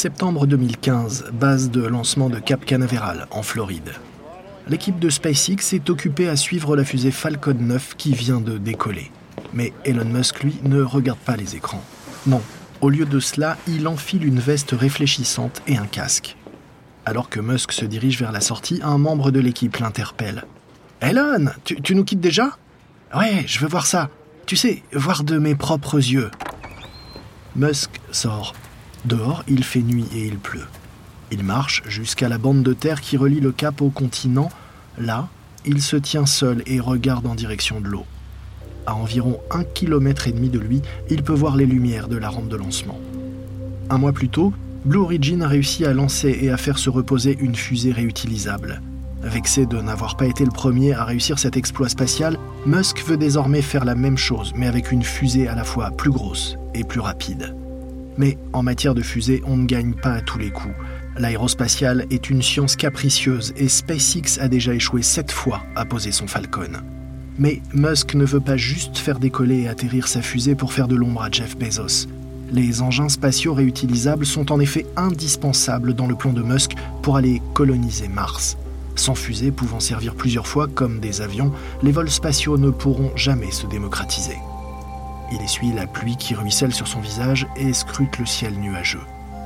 septembre 2015, base de lancement de Cap Canaveral, en Floride. L'équipe de SpaceX est occupée à suivre la fusée Falcon 9 qui vient de décoller. Mais Elon Musk, lui, ne regarde pas les écrans. Non, au lieu de cela, il enfile une veste réfléchissante et un casque. Alors que Musk se dirige vers la sortie, un membre de l'équipe l'interpelle. Elon, tu, nous quittes déjà? Ouais, je veux voir ça. Tu sais, voir de mes propres yeux. Musk sort. Dehors, il fait nuit et il pleut. Il marche jusqu'à la bande de terre qui relie le cap au continent. Là, il se tient seul et regarde en direction de l'eau. À environ un kilomètre et demi de lui, il peut voir les lumières de la rampe de lancement. Un mois plus tôt, Blue Origin a réussi à lancer et à faire se reposer une fusée réutilisable. Vexé de n'avoir pas été le premier à réussir cet exploit spatial, Musk veut désormais faire la même chose, mais avec une fusée à la fois plus grosse et plus rapide. Mais en matière de fusée, on ne gagne pas à tous les coups. L'aérospatiale est une science capricieuse et SpaceX a déjà échoué sept fois à poser son Falcon. Mais Musk ne veut pas juste faire décoller et atterrir sa fusée pour faire de l'ombre à Jeff Bezos. Les engins spatiaux réutilisables sont en effet indispensables dans le plan de Musk pour aller coloniser Mars. Sans fusées pouvant servir plusieurs fois comme des avions, les vols spatiaux ne pourront jamais se démocratiser. Il essuie la pluie qui ruisselle sur son visage et scrute le ciel nuageux.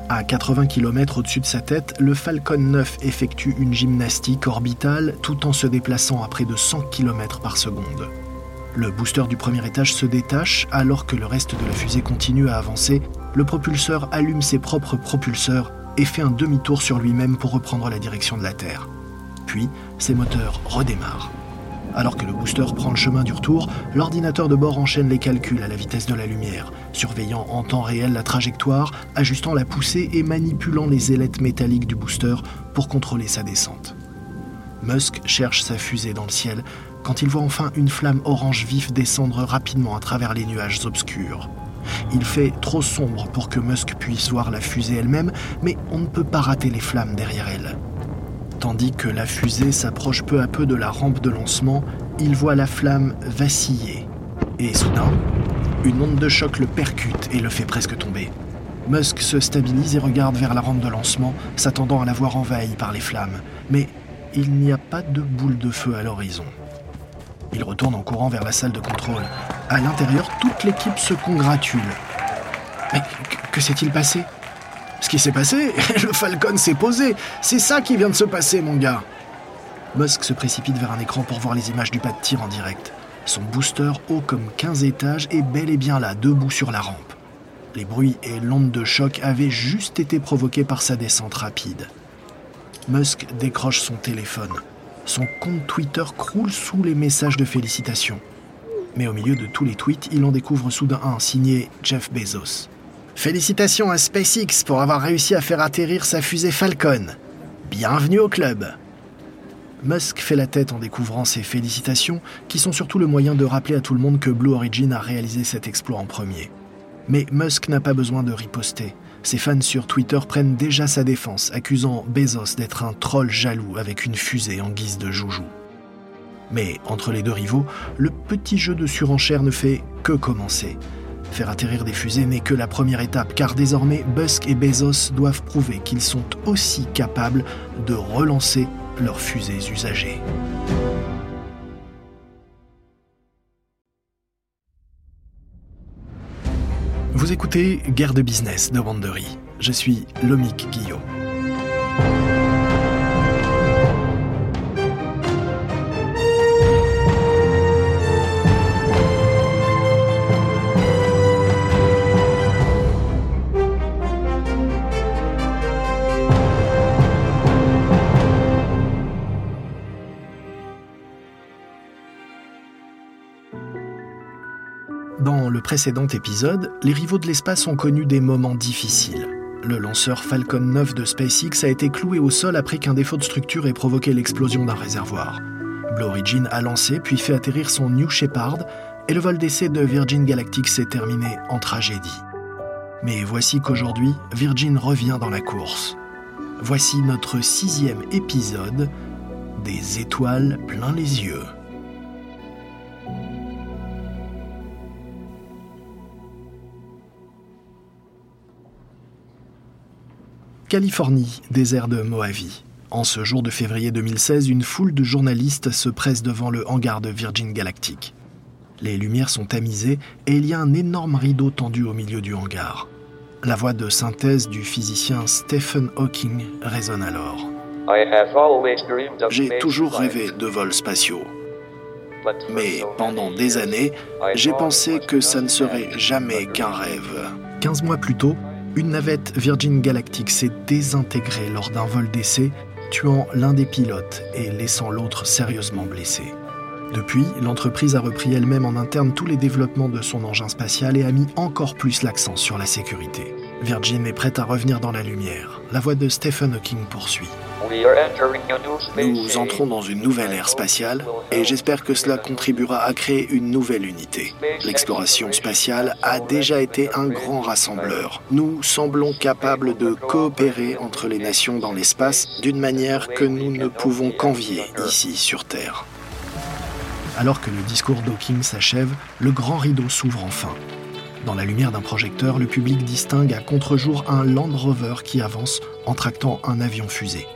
À 80 km au-dessus de sa tête, le Falcon 9 effectue une gymnastique orbitale tout en se déplaçant à près de 100 km par seconde. Le booster du premier étage se détache alors que le reste de la fusée continue à avancer. Le propulseur allume ses propres propulseurs et fait un demi-tour sur lui-même pour reprendre la direction de la Terre. Puis, ses moteurs redémarrent. Alors que le booster prend le chemin du retour, l'ordinateur de bord enchaîne les calculs à la vitesse de la lumière, surveillant en temps réel la trajectoire, ajustant la poussée et manipulant les ailettes métalliques du booster pour contrôler sa descente. Musk cherche sa fusée dans le ciel quand il voit enfin une flamme orange vif descendre rapidement à travers les nuages obscurs. Il fait trop sombre pour que Musk puisse voir la fusée elle-même, mais on ne peut pas rater les flammes derrière elle. Tandis que la fusée s'approche peu à peu de la rampe de lancement, il voit la flamme vaciller. Et soudain, une onde de choc le percute et le fait presque tomber. Musk se stabilise et regarde vers la rampe de lancement, s'attendant à la voir envahie par les flammes. Mais il n'y a pas de boule de feu à l'horizon. Il retourne en courant vers la salle de contrôle. À l'intérieur, toute l'équipe se congratule. Mais que s'est-il passé? Ce qui s'est passé Le Falcon s'est posé C'est ça qui vient de se passer, mon gars Musk se précipite vers un écran pour voir les images du pas de tir en direct. Son booster, haut comme 15 étages, est bel et bien là, debout sur la rampe. Les bruits et l'onde de choc avaient juste été provoqués par sa descente rapide. Musk décroche son téléphone. Son compte Twitter croule sous les messages de félicitations. Mais au milieu de tous les tweets, il en découvre soudain un signé Jeff Bezos. Félicitations à SpaceX pour avoir réussi à faire atterrir sa fusée Falcon. Bienvenue au club. Musk fait la tête en découvrant ces félicitations, qui sont surtout le moyen de rappeler à tout le monde que Blue Origin a réalisé cet exploit en premier. Mais Musk n'a pas besoin de riposter. Ses fans sur Twitter prennent déjà sa défense, accusant Bezos d'être un troll jaloux avec une fusée en guise de joujou. Mais entre les deux rivaux, le petit jeu de surenchère ne fait que commencer. Faire atterrir des fusées n'est que la première étape, car désormais Musk et Bezos doivent prouver qu'ils sont aussi capables de relancer leurs fusées usagées. Vous écoutez Guerre de business de Wandery. Je suis Lomic Guillot. Précédent épisode, les rivaux de l'espace ont connu des moments difficiles. Le lanceur Falcon 9 de SpaceX a été cloué au sol après qu'un défaut de structure ait provoqué l'explosion d'un réservoir. Blue Origin a lancé puis fait atterrir son New Shepard et le vol d'essai de Virgin Galactic s'est terminé en tragédie. Mais voici qu'aujourd'hui, Virgin revient dans la course. Voici notre sixième épisode des étoiles plein les yeux. Californie, désert de Mojave. En ce jour de février 2016, une foule de journalistes se presse devant le hangar de Virgin Galactic. Les lumières sont tamisées et il y a un énorme rideau tendu au milieu du hangar. La voix de synthèse du physicien Stephen Hawking résonne alors. J'ai toujours rêvé de vols spatiaux. Mais pendant des années, j'ai pensé que ça ne serait jamais qu'un rêve. 15 mois plus tôt, une navette Virgin Galactic s'est désintégrée lors d'un vol d'essai tuant l'un des pilotes et laissant l'autre sérieusement blessé. Depuis, l'entreprise a repris elle-même en interne tous les développements de son engin spatial et a mis encore plus l'accent sur la sécurité. Virgin est prête à revenir dans la lumière. La voix de Stephen Hawking poursuit. Nous entrons dans une nouvelle ère spatiale et j'espère que cela contribuera à créer une nouvelle unité. L'exploration spatiale a déjà été un grand rassembleur. Nous semblons capables de coopérer entre les nations dans l'espace d'une manière que nous ne pouvons qu'envier ici sur Terre. Alors que le discours d'Hawking s'achève, le grand rideau s'ouvre enfin. Dans la lumière d'un projecteur, le public distingue à contre-jour un Land Rover qui avance en tractant un avion fusée.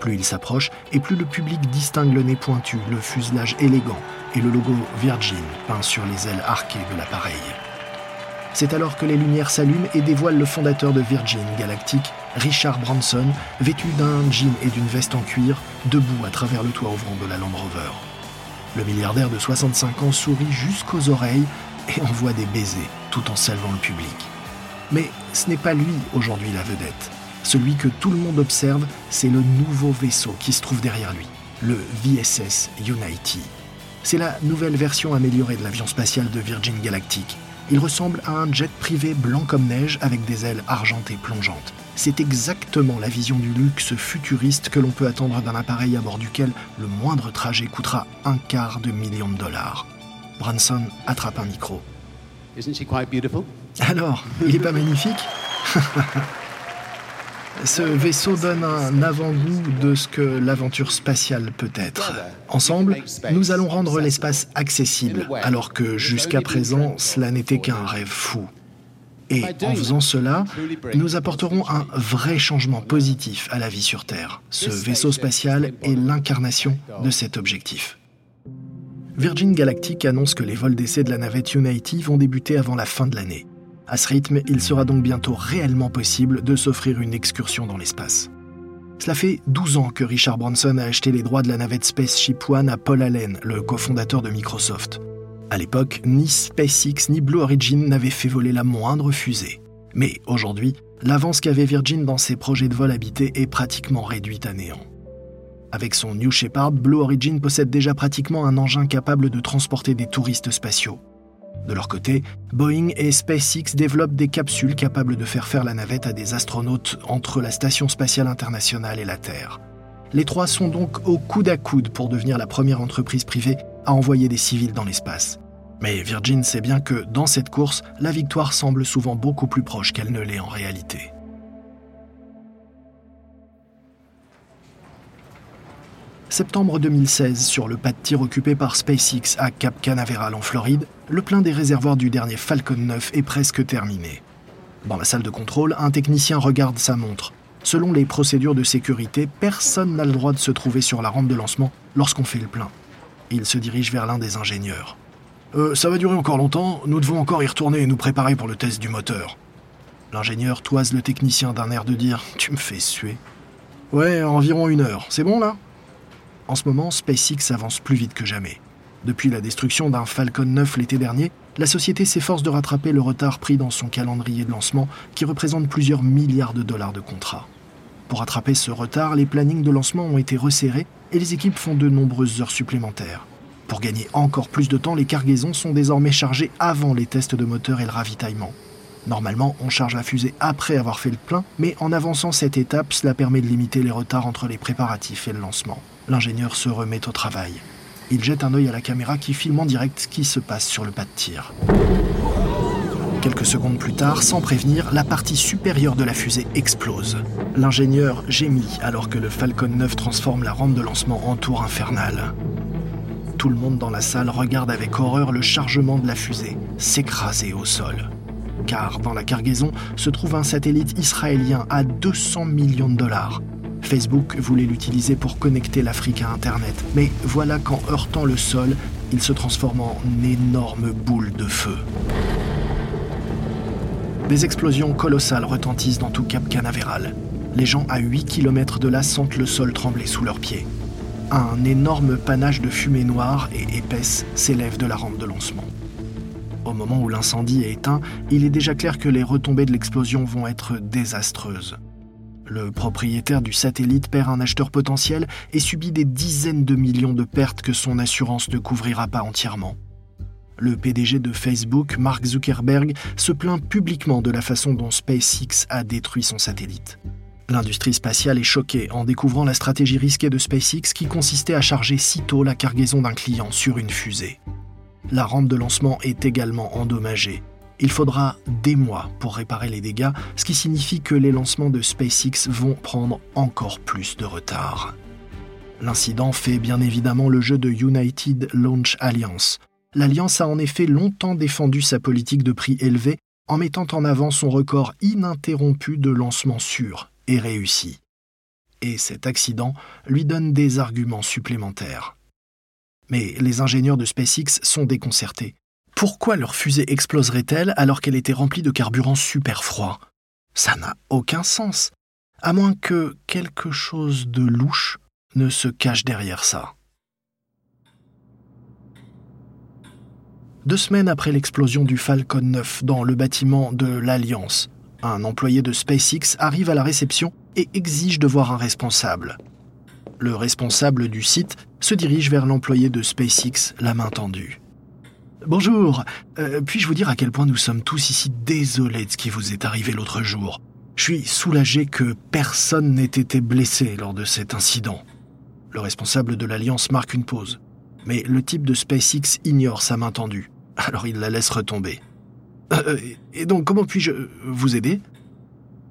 Plus il s'approche, et plus le public distingue le nez pointu, le fuselage élégant et le logo Virgin peint sur les ailes arquées de l'appareil. C'est alors que les lumières s'allument et dévoilent le fondateur de Virgin Galactic, Richard Branson, vêtu d'un jean et d'une veste en cuir, debout à travers le toit ouvrant de la Land Rover. Le milliardaire de 65 ans sourit jusqu'aux oreilles et envoie des baisers tout en saluant le public. Mais ce n'est pas lui aujourd'hui la vedette. Celui que tout le monde observe, c'est le nouveau vaisseau qui se trouve derrière lui, le VSS Unity. C'est la nouvelle version améliorée de l'avion spatial de Virgin Galactic. Il ressemble à un jet privé blanc comme neige avec des ailes argentées plongeantes. C'est exactement la vision du luxe futuriste que l'on peut attendre d'un appareil à bord duquel le moindre trajet coûtera un quart de million de dollars. Branson attrape un micro. Alors, il n'est pas magnifique? Ce vaisseau donne un avant-goût de ce que l'aventure spatiale peut être. Ensemble, nous allons rendre l'espace accessible, alors que jusqu'à présent, cela n'était qu'un rêve fou. Et en faisant cela, nous apporterons un vrai changement positif à la vie sur Terre. Ce vaisseau spatial est l'incarnation de cet objectif. Virgin Galactic annonce que les vols d'essai de la navette Unity vont débuter avant la fin de l'année. À ce rythme, il sera donc bientôt réellement possible de s'offrir une excursion dans l'espace. Cela fait 12 ans que Richard Branson a acheté les droits de la navette Spaceship One à Paul Allen, le cofondateur de Microsoft. À l'époque, ni SpaceX ni Blue Origin n'avaient fait voler la moindre fusée. Mais aujourd'hui, l'avance qu'avait Virgin dans ses projets de vol habité est pratiquement réduite à néant. Avec son New Shepard, Blue Origin possède déjà pratiquement un engin capable de transporter des touristes spatiaux. De leur côté, Boeing et SpaceX développent des capsules capables de faire faire la navette à des astronautes entre la Station spatiale internationale et la Terre. Les trois sont donc au coude à coude pour devenir la première entreprise privée à envoyer des civils dans l'espace. Mais Virgin sait bien que dans cette course, la victoire semble souvent beaucoup plus proche qu'elle ne l'est en réalité. Septembre 2016, sur le pas de tir occupé par SpaceX à Cap Canaveral en Floride, le plein des réservoirs du dernier Falcon 9 est presque terminé. Dans la salle de contrôle, un technicien regarde sa montre. Selon les procédures de sécurité, personne n'a le droit de se trouver sur la rampe de lancement lorsqu'on fait le plein. Il se dirige vers l'un des ingénieurs. Euh, ça va durer encore longtemps, nous devons encore y retourner et nous préparer pour le test du moteur. L'ingénieur toise le technicien d'un air de dire Tu me fais suer. Ouais, environ une heure. C'est bon là? En ce moment, SpaceX avance plus vite que jamais. Depuis la destruction d'un Falcon 9 l'été dernier, la société s'efforce de rattraper le retard pris dans son calendrier de lancement qui représente plusieurs milliards de dollars de contrats. Pour rattraper ce retard, les plannings de lancement ont été resserrés et les équipes font de nombreuses heures supplémentaires. Pour gagner encore plus de temps, les cargaisons sont désormais chargées avant les tests de moteur et le ravitaillement. Normalement, on charge la fusée après avoir fait le plein, mais en avançant cette étape, cela permet de limiter les retards entre les préparatifs et le lancement l'ingénieur se remet au travail. Il jette un œil à la caméra qui filme en direct ce qui se passe sur le pas de tir. Quelques secondes plus tard, sans prévenir, la partie supérieure de la fusée explose. L'ingénieur gémit alors que le Falcon 9 transforme la rampe de lancement en tour infernale. Tout le monde dans la salle regarde avec horreur le chargement de la fusée s'écraser au sol. car dans la cargaison se trouve un satellite israélien à 200 millions de dollars. Facebook voulait l'utiliser pour connecter l'Afrique à Internet, mais voilà qu'en heurtant le sol, il se transforme en énorme boule de feu. Des explosions colossales retentissent dans tout Cap Canaveral. Les gens à 8 km de là sentent le sol trembler sous leurs pieds. Un énorme panache de fumée noire et épaisse s'élève de la rampe de lancement. Au moment où l'incendie est éteint, il est déjà clair que les retombées de l'explosion vont être désastreuses. Le propriétaire du satellite perd un acheteur potentiel et subit des dizaines de millions de pertes que son assurance ne couvrira pas entièrement. Le PDG de Facebook, Mark Zuckerberg, se plaint publiquement de la façon dont SpaceX a détruit son satellite. L'industrie spatiale est choquée en découvrant la stratégie risquée de SpaceX qui consistait à charger sitôt la cargaison d'un client sur une fusée. La rampe de lancement est également endommagée il faudra des mois pour réparer les dégâts, ce qui signifie que les lancements de SpaceX vont prendre encore plus de retard. L'incident fait bien évidemment le jeu de United Launch Alliance. L'Alliance a en effet longtemps défendu sa politique de prix élevé en mettant en avant son record ininterrompu de lancement sûr et réussi. Et cet accident lui donne des arguments supplémentaires. Mais les ingénieurs de SpaceX sont déconcertés. Pourquoi leur fusée exploserait-elle alors qu'elle était remplie de carburant super froid? Ça n'a aucun sens, à moins que quelque chose de louche ne se cache derrière ça. Deux semaines après l'explosion du Falcon 9 dans le bâtiment de l'Alliance, un employé de SpaceX arrive à la réception et exige de voir un responsable. Le responsable du site se dirige vers l'employé de SpaceX, la main tendue. Bonjour. Euh, puis-je vous dire à quel point nous sommes tous ici désolés de ce qui vous est arrivé l'autre jour? Je suis soulagé que personne n'ait été blessé lors de cet incident. Le responsable de l'Alliance marque une pause. Mais le type de SpaceX ignore sa main tendue. Alors il la laisse retomber. Euh, et donc, comment puis-je vous aider?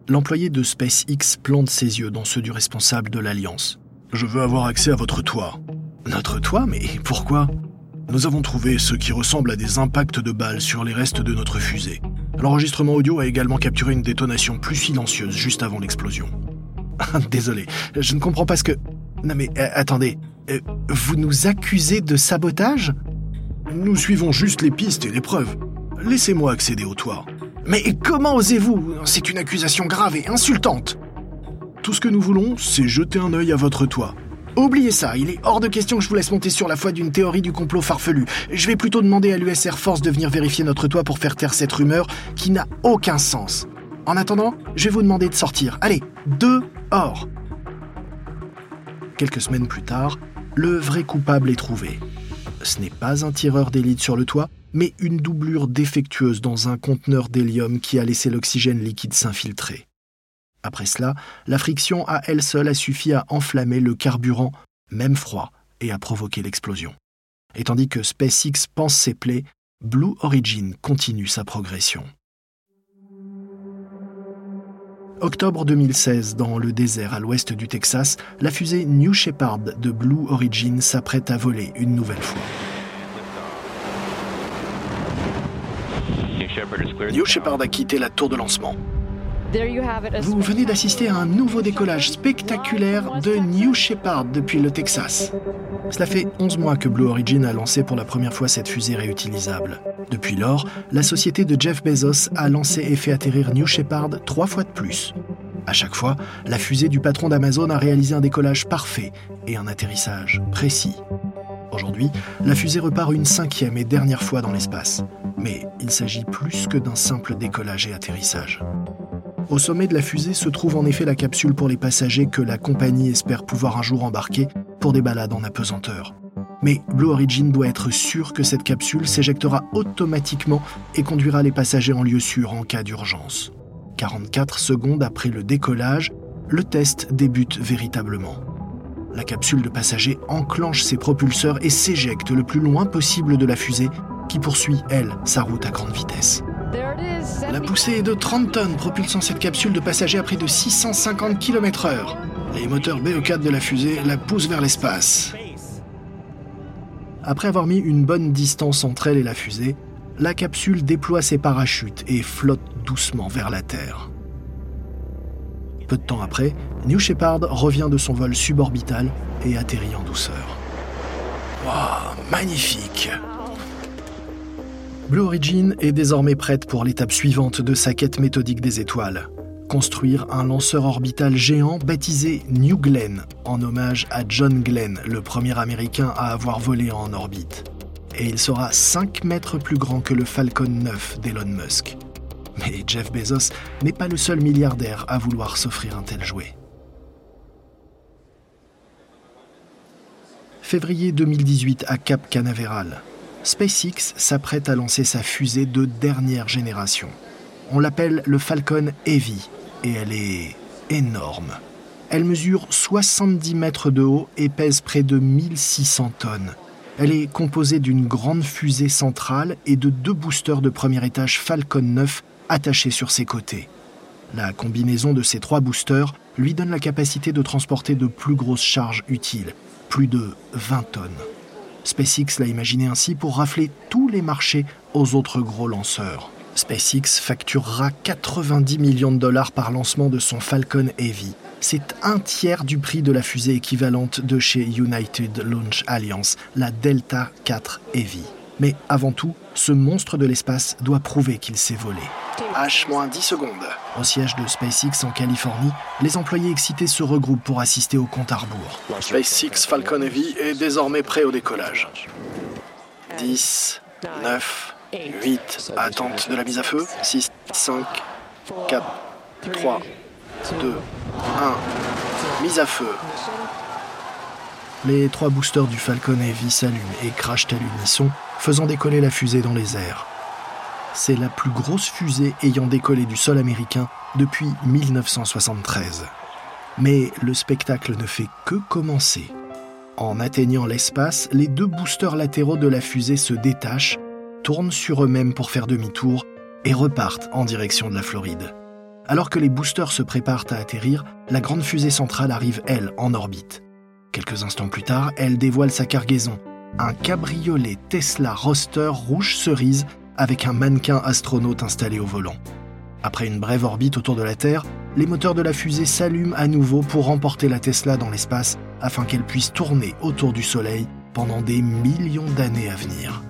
L'employé de SpaceX plante ses yeux dans ceux du responsable de l'Alliance. Je veux avoir accès à votre toit. Notre toit? Mais pourquoi? Nous avons trouvé ce qui ressemble à des impacts de balles sur les restes de notre fusée. L'enregistrement audio a également capturé une détonation plus silencieuse juste avant l'explosion. Désolé, je ne comprends pas ce que... Non mais euh, attendez, euh, vous nous accusez de sabotage? Nous suivons juste les pistes et les preuves. Laissez-moi accéder au toit. Mais comment osez-vous? C'est une accusation grave et insultante. Tout ce que nous voulons, c'est jeter un œil à votre toit. Oubliez ça, il est hors de question que je vous laisse monter sur la foi d'une théorie du complot farfelu. Je vais plutôt demander à l'US Air Force de venir vérifier notre toit pour faire taire cette rumeur qui n'a aucun sens. En attendant, je vais vous demander de sortir. Allez, dehors Quelques semaines plus tard, le vrai coupable est trouvé. Ce n'est pas un tireur d'élite sur le toit, mais une doublure défectueuse dans un conteneur d'hélium qui a laissé l'oxygène liquide s'infiltrer. Après cela, la friction à elle seule a suffi à enflammer le carburant, même froid, et à provoquer l'explosion. Et tandis que SpaceX pense ses plaies, Blue Origin continue sa progression. Octobre 2016, dans le désert à l'ouest du Texas, la fusée New Shepard de Blue Origin s'apprête à voler une nouvelle fois. New Shepard a quitté la tour de lancement. Vous venez d'assister à un nouveau décollage spectaculaire de New Shepard depuis le Texas. Cela fait 11 mois que Blue Origin a lancé pour la première fois cette fusée réutilisable. Depuis lors, la société de Jeff Bezos a lancé et fait atterrir New Shepard trois fois de plus. À chaque fois, la fusée du patron d'Amazon a réalisé un décollage parfait et un atterrissage précis. Aujourd'hui, la fusée repart une cinquième et dernière fois dans l'espace. Mais il s'agit plus que d'un simple décollage et atterrissage. Au sommet de la fusée se trouve en effet la capsule pour les passagers que la compagnie espère pouvoir un jour embarquer pour des balades en apesanteur. Mais Blue Origin doit être sûr que cette capsule s'éjectera automatiquement et conduira les passagers en lieu sûr en cas d'urgence. 44 secondes après le décollage, le test débute véritablement. La capsule de passagers enclenche ses propulseurs et s'éjecte le plus loin possible de la fusée qui poursuit, elle, sa route à grande vitesse. La poussée est de 30 tonnes, propulsant cette capsule de passagers à près de 650 km/h. Les moteurs BE4 de la fusée la poussent vers l'espace. Après avoir mis une bonne distance entre elle et la fusée, la capsule déploie ses parachutes et flotte doucement vers la Terre. Peu de temps après, New Shepard revient de son vol suborbital et atterrit en douceur. Waouh, magnifique Blue Origin est désormais prête pour l'étape suivante de sa quête méthodique des étoiles. Construire un lanceur orbital géant baptisé New Glenn, en hommage à John Glenn, le premier Américain à avoir volé en orbite. Et il sera 5 mètres plus grand que le Falcon 9 d'Elon Musk. Mais Jeff Bezos n'est pas le seul milliardaire à vouloir s'offrir un tel jouet. Février 2018 à Cap Canaveral. SpaceX s'apprête à lancer sa fusée de dernière génération. On l'appelle le Falcon Heavy et elle est énorme. Elle mesure 70 mètres de haut et pèse près de 1600 tonnes. Elle est composée d'une grande fusée centrale et de deux boosters de premier étage Falcon 9 attachés sur ses côtés. La combinaison de ces trois boosters lui donne la capacité de transporter de plus grosses charges utiles, plus de 20 tonnes. SpaceX l'a imaginé ainsi pour rafler tous les marchés aux autres gros lanceurs. SpaceX facturera 90 millions de dollars par lancement de son Falcon Heavy. C'est un tiers du prix de la fusée équivalente de chez United Launch Alliance, la Delta 4 Heavy. Mais avant tout, ce monstre de l'espace doit prouver qu'il s'est volé. H-10 secondes. Au siège de SpaceX en Californie, les employés excités se regroupent pour assister au compte à rebours. SpaceX Falcon Heavy est désormais prêt au décollage. 10, 9, 8, attente de la mise à feu. 6, 5, 4, 3, 2, 1, mise à feu. Les trois boosters du Falcon Heavy s'allument et crachent à l'unisson, faisant décoller la fusée dans les airs. C'est la plus grosse fusée ayant décollé du sol américain depuis 1973. Mais le spectacle ne fait que commencer. En atteignant l'espace, les deux boosters latéraux de la fusée se détachent, tournent sur eux-mêmes pour faire demi-tour et repartent en direction de la Floride. Alors que les boosters se préparent à atterrir, la grande fusée centrale arrive, elle, en orbite. Quelques instants plus tard, elle dévoile sa cargaison, un cabriolet Tesla Roadster rouge cerise avec un mannequin astronaute installé au volant. Après une brève orbite autour de la Terre, les moteurs de la fusée s'allument à nouveau pour remporter la Tesla dans l'espace afin qu'elle puisse tourner autour du Soleil pendant des millions d'années à venir.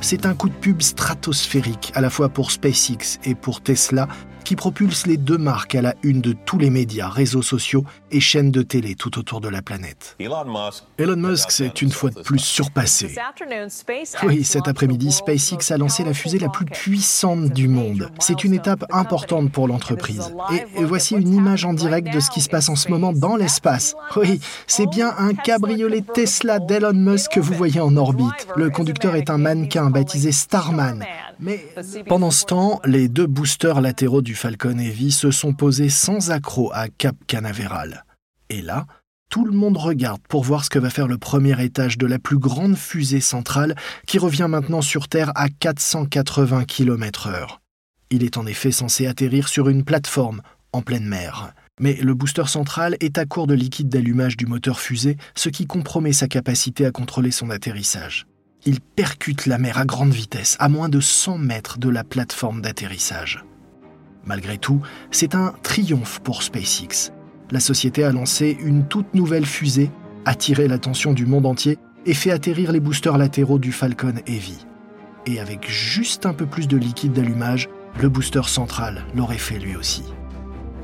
C'est un coup de pub stratosphérique à la fois pour SpaceX et pour Tesla qui propulse les deux marques à la une de tous les médias, réseaux sociaux et chaînes de télé tout autour de la planète. Elon Musk s'est une fois de plus surpassé. Oui, cet après-midi, SpaceX a lancé la fusée la plus puissante du monde. C'est une étape importante pour l'entreprise. Et voici une image en direct de ce qui se passe en ce moment dans l'espace. Oui, c'est bien un cabriolet Tesla d'Elon Musk que vous voyez en orbite. Le conducteur est un mannequin baptisé Starman. Mais pendant ce temps, les deux boosters latéraux du Falcon Heavy se sont posés sans accroc à Cap Canaveral. Et là, tout le monde regarde pour voir ce que va faire le premier étage de la plus grande fusée centrale qui revient maintenant sur Terre à 480 km/h. Il est en effet censé atterrir sur une plateforme en pleine mer. Mais le booster central est à court de liquide d'allumage du moteur fusée, ce qui compromet sa capacité à contrôler son atterrissage il percute la mer à grande vitesse, à moins de 100 mètres de la plateforme d'atterrissage. Malgré tout, c'est un triomphe pour SpaceX. La société a lancé une toute nouvelle fusée, attiré l'attention du monde entier et fait atterrir les boosters latéraux du Falcon Heavy. Et avec juste un peu plus de liquide d'allumage, le booster central l'aurait fait lui aussi.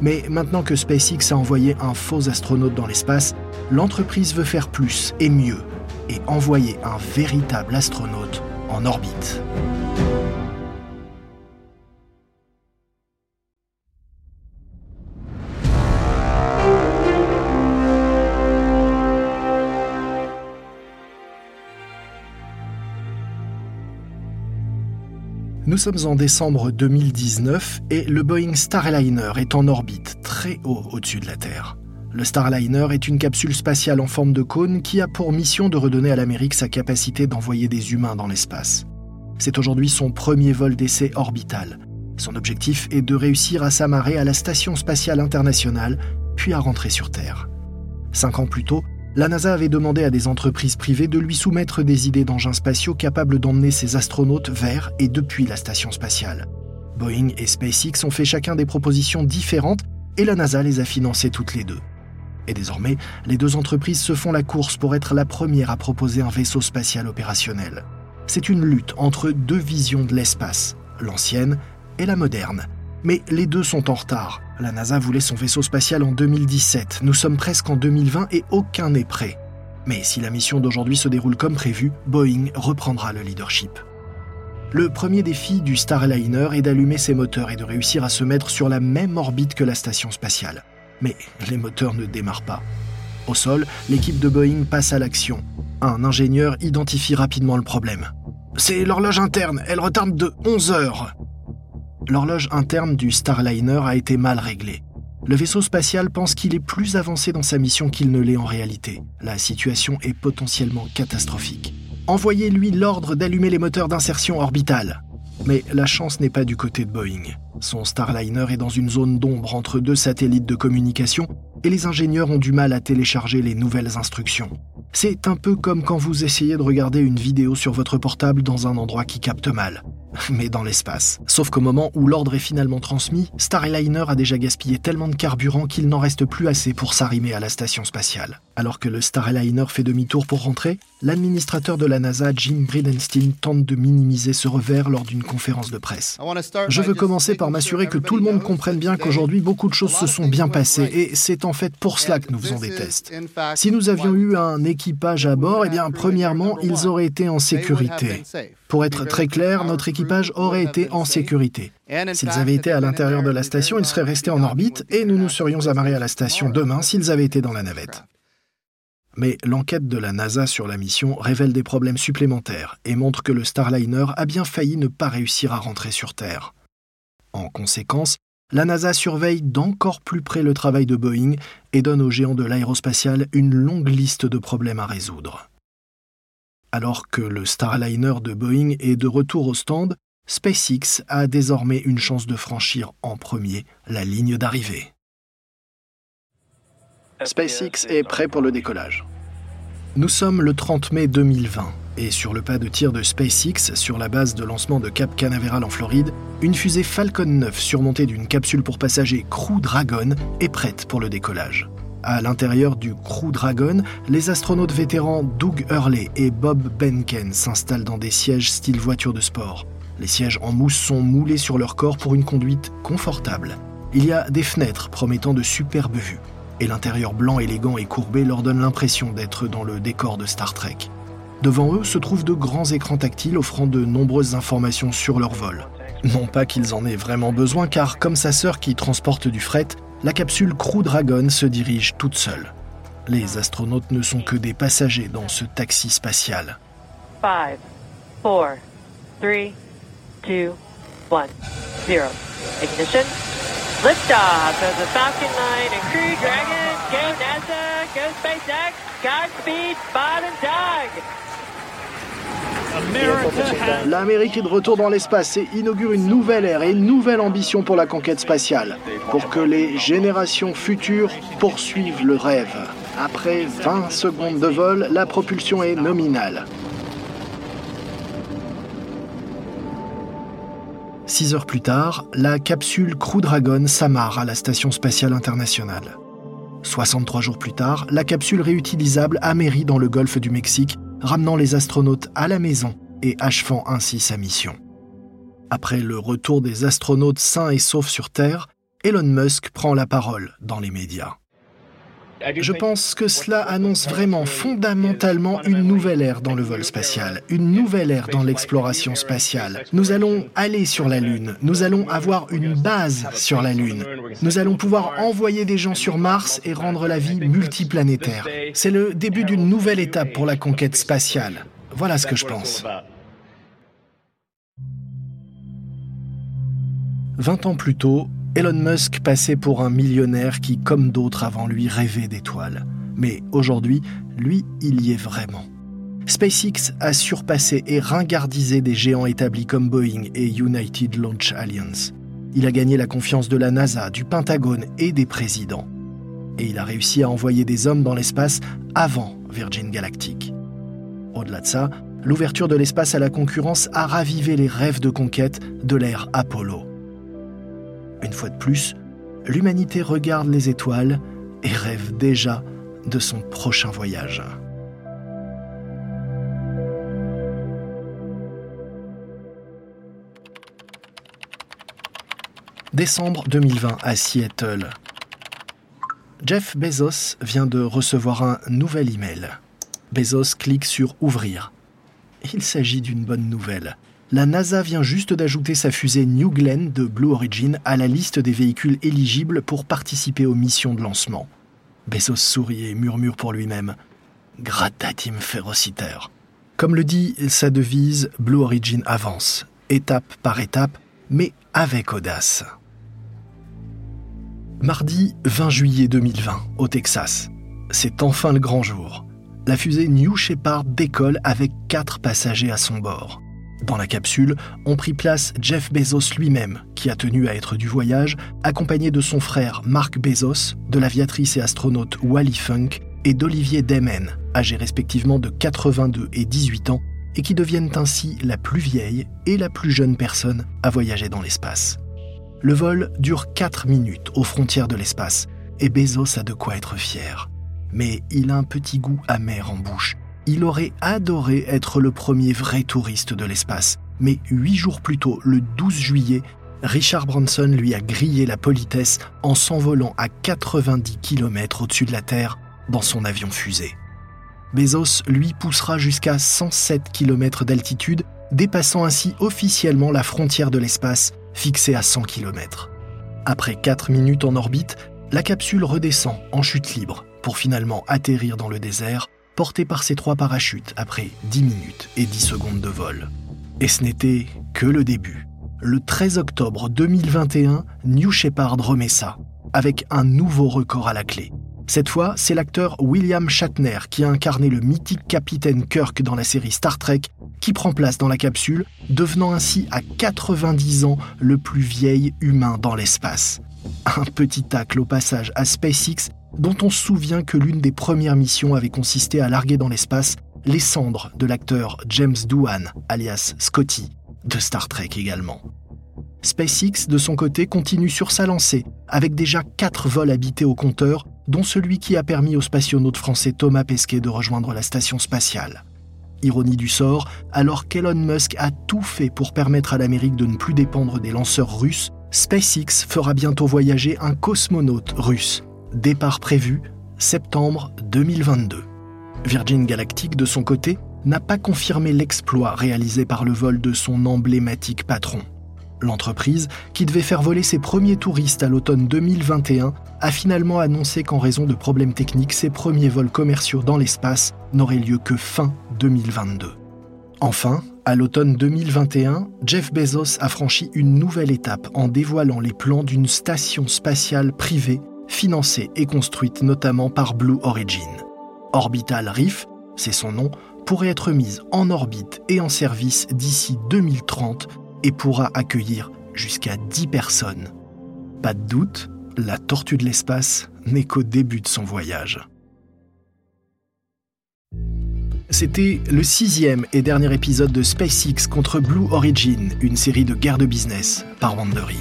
Mais maintenant que SpaceX a envoyé un faux astronaute dans l'espace, l'entreprise veut faire plus et mieux et envoyer un véritable astronaute en orbite. Nous sommes en décembre 2019 et le Boeing Starliner est en orbite très haut au-dessus de la Terre. Le Starliner est une capsule spatiale en forme de cône qui a pour mission de redonner à l'Amérique sa capacité d'envoyer des humains dans l'espace. C'est aujourd'hui son premier vol d'essai orbital. Son objectif est de réussir à s'amarrer à la Station spatiale internationale, puis à rentrer sur Terre. Cinq ans plus tôt, la NASA avait demandé à des entreprises privées de lui soumettre des idées d'engins spatiaux capables d'emmener ses astronautes vers et depuis la station spatiale. Boeing et SpaceX ont fait chacun des propositions différentes et la NASA les a financées toutes les deux. Et désormais, les deux entreprises se font la course pour être la première à proposer un vaisseau spatial opérationnel. C'est une lutte entre deux visions de l'espace, l'ancienne et la moderne. Mais les deux sont en retard. La NASA voulait son vaisseau spatial en 2017. Nous sommes presque en 2020 et aucun n'est prêt. Mais si la mission d'aujourd'hui se déroule comme prévu, Boeing reprendra le leadership. Le premier défi du Starliner est d'allumer ses moteurs et de réussir à se mettre sur la même orbite que la station spatiale. Mais les moteurs ne démarrent pas. Au sol, l'équipe de Boeing passe à l'action. Un ingénieur identifie rapidement le problème. C'est l'horloge interne, elle retarde de 11 heures l'horloge interne du Starliner a été mal réglée. Le vaisseau spatial pense qu'il est plus avancé dans sa mission qu'il ne l'est en réalité. La situation est potentiellement catastrophique. Envoyez-lui l'ordre d'allumer les moteurs d'insertion orbitale. Mais la chance n'est pas du côté de Boeing. Son Starliner est dans une zone d'ombre entre deux satellites de communication et les ingénieurs ont du mal à télécharger les nouvelles instructions. C'est un peu comme quand vous essayez de regarder une vidéo sur votre portable dans un endroit qui capte mal mais dans l'espace. Sauf qu'au moment où l'ordre est finalement transmis, Starliner a déjà gaspillé tellement de carburant qu'il n'en reste plus assez pour s'arrimer à la station spatiale. Alors que le Starliner fait demi-tour pour rentrer, l'administrateur de la NASA, Jim Bridenstine, tente de minimiser ce revers lors d'une conférence de presse. Je veux commencer par m'assurer que tout le monde comprenne bien qu'aujourd'hui beaucoup de choses se sont bien passées et c'est en fait pour cela que nous faisons des tests. Si nous avions eu un équipage à bord, eh bien premièrement, ils auraient été en sécurité. Pour être très clair, notre équipage aurait été en sécurité. S'ils avaient été à l'intérieur de la station, ils seraient restés en orbite et nous nous serions amarrés à la station demain s'ils avaient été dans la navette. Mais l'enquête de la NASA sur la mission révèle des problèmes supplémentaires et montre que le Starliner a bien failli ne pas réussir à rentrer sur Terre. En conséquence, la NASA surveille d'encore plus près le travail de Boeing et donne aux géants de l'aérospatial une longue liste de problèmes à résoudre. Alors que le Starliner de Boeing est de retour au stand, SpaceX a désormais une chance de franchir en premier la ligne d'arrivée. SpaceX est prêt pour le décollage. Nous sommes le 30 mai 2020 et sur le pas de tir de SpaceX, sur la base de lancement de Cap Canaveral en Floride, une fusée Falcon 9 surmontée d'une capsule pour passagers Crew Dragon est prête pour le décollage. À l'intérieur du Crew Dragon, les astronautes vétérans Doug Hurley et Bob Benken s'installent dans des sièges style voiture de sport. Les sièges en mousse sont moulés sur leur corps pour une conduite confortable. Il y a des fenêtres promettant de superbes vues et l'intérieur blanc élégant et courbé leur donne l'impression d'être dans le décor de Star Trek. Devant eux se trouvent de grands écrans tactiles offrant de nombreuses informations sur leur vol. Non pas qu'ils en aient vraiment besoin, car comme sa sœur qui transporte du fret, la capsule Crew Dragon se dirige toute seule. Les astronautes ne sont que des passagers dans ce taxi spatial. 5, 4, 3, 2, 1, 0. Ignition. Liftoff of the Falcon 9 and Crew Dragon. Go NASA, go SpaceX, Godspeed, Bob and Doug. L'Amérique est de retour dans l'espace et inaugure une nouvelle ère et une nouvelle ambition pour la conquête spatiale, pour que les générations futures poursuivent le rêve. Après 20 secondes de vol, la propulsion est nominale. Six heures plus tard, la capsule Crew Dragon s'amarre à la Station spatiale internationale. 63 jours plus tard, la capsule réutilisable amérit dans le golfe du Mexique, ramenant les astronautes à la maison et achevant ainsi sa mission. Après le retour des astronautes sains et saufs sur Terre, Elon Musk prend la parole dans les médias. Je pense que cela annonce vraiment fondamentalement une nouvelle ère dans le vol spatial, une nouvelle ère dans l'exploration spatiale. Nous allons aller sur la Lune, nous allons avoir une base sur la Lune, nous allons pouvoir envoyer des gens sur Mars et rendre la vie multiplanétaire. C'est le début d'une nouvelle étape pour la conquête spatiale. Voilà ce que je pense. 20 ans plus tôt, Elon Musk passait pour un millionnaire qui, comme d'autres avant lui, rêvait d'étoiles. Mais aujourd'hui, lui, il y est vraiment. SpaceX a surpassé et ringardisé des géants établis comme Boeing et United Launch Alliance. Il a gagné la confiance de la NASA, du Pentagone et des présidents. Et il a réussi à envoyer des hommes dans l'espace avant Virgin Galactic. Au-delà de ça, l'ouverture de l'espace à la concurrence a ravivé les rêves de conquête de l'ère Apollo. Une fois de plus, l'humanité regarde les étoiles et rêve déjà de son prochain voyage. Décembre 2020 à Seattle. Jeff Bezos vient de recevoir un nouvel email. Bezos clique sur Ouvrir. Il s'agit d'une bonne nouvelle. La NASA vient juste d'ajouter sa fusée New Glenn de Blue Origin à la liste des véhicules éligibles pour participer aux missions de lancement. Bezos sourit et murmure pour lui-même Gratatim ferociter. Comme le dit sa devise, Blue Origin avance, étape par étape, mais avec audace. Mardi 20 juillet 2020, au Texas. C'est enfin le grand jour. La fusée New Shepard décolle avec quatre passagers à son bord. Dans la capsule, ont pris place Jeff Bezos lui-même, qui a tenu à être du voyage, accompagné de son frère Mark Bezos, de l'aviatrice et astronaute Wally Funk et d'Olivier Demen, âgés respectivement de 82 et 18 ans, et qui deviennent ainsi la plus vieille et la plus jeune personne à voyager dans l'espace. Le vol dure 4 minutes aux frontières de l'espace et Bezos a de quoi être fier. Mais il a un petit goût amer en bouche. Il aurait adoré être le premier vrai touriste de l'espace. Mais huit jours plus tôt, le 12 juillet, Richard Branson lui a grillé la politesse en s'envolant à 90 km au-dessus de la Terre dans son avion fusée. Bezos lui poussera jusqu'à 107 km d'altitude, dépassant ainsi officiellement la frontière de l'espace fixé à 100 km. Après 4 minutes en orbite, la capsule redescend en chute libre pour finalement atterrir dans le désert, portée par ses trois parachutes après 10 minutes et 10 secondes de vol. Et ce n'était que le début. Le 13 octobre 2021, New Shepard remet ça, avec un nouveau record à la clé. Cette fois, c'est l'acteur William Shatner qui a incarné le mythique capitaine Kirk dans la série Star Trek qui prend place dans la capsule, devenant ainsi à 90 ans le plus vieil humain dans l'espace. Un petit tacle au passage à SpaceX dont on se souvient que l'une des premières missions avait consisté à larguer dans l'espace les cendres de l'acteur James Doohan, alias Scotty, de Star Trek également. SpaceX, de son côté, continue sur sa lancée, avec déjà quatre vols habités au compteur, dont celui qui a permis au spationaute français Thomas Pesquet de rejoindre la station spatiale. Ironie du sort, alors qu'Elon Musk a tout fait pour permettre à l'Amérique de ne plus dépendre des lanceurs russes, SpaceX fera bientôt voyager un cosmonaute russe. Départ prévu septembre 2022. Virgin Galactic, de son côté, n'a pas confirmé l'exploit réalisé par le vol de son emblématique patron. L'entreprise, qui devait faire voler ses premiers touristes à l'automne 2021, a finalement annoncé qu'en raison de problèmes techniques, ses premiers vols commerciaux dans l'espace n'auraient lieu que fin 2022. Enfin, à l'automne 2021, Jeff Bezos a franchi une nouvelle étape en dévoilant les plans d'une station spatiale privée financée et construite notamment par Blue Origin. Orbital Reef, c'est son nom, pourrait être mise en orbite et en service d'ici 2030 et pourra accueillir jusqu'à 10 personnes. Pas de doute, la tortue de l'espace n'est qu'au début de son voyage. C'était le sixième et dernier épisode de SpaceX contre Blue Origin, une série de guerre de business par Wandery.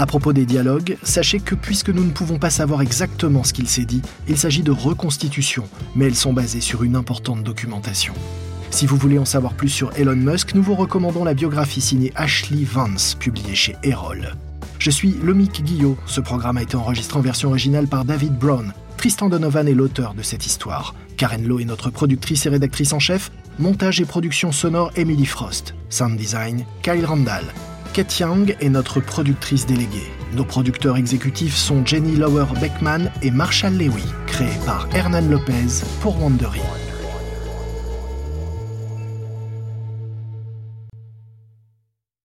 À propos des dialogues, sachez que puisque nous ne pouvons pas savoir exactement ce qu'il s'est dit, il s'agit de reconstitutions, mais elles sont basées sur une importante documentation. Si vous voulez en savoir plus sur Elon Musk, nous vous recommandons la biographie signée Ashley Vance, publiée chez Erol. Je suis Lomic Guillot. Ce programme a été enregistré en version originale par David Brown. Tristan Donovan est l'auteur de cette histoire. Karen Lowe est notre productrice et rédactrice en chef. Montage et production sonore Emily Frost. Sound design Kyle Randall. Kate Young est notre productrice déléguée. Nos producteurs exécutifs sont Jenny Lower Beckman et Marshall Lewy, créés par Hernan Lopez pour Wandery.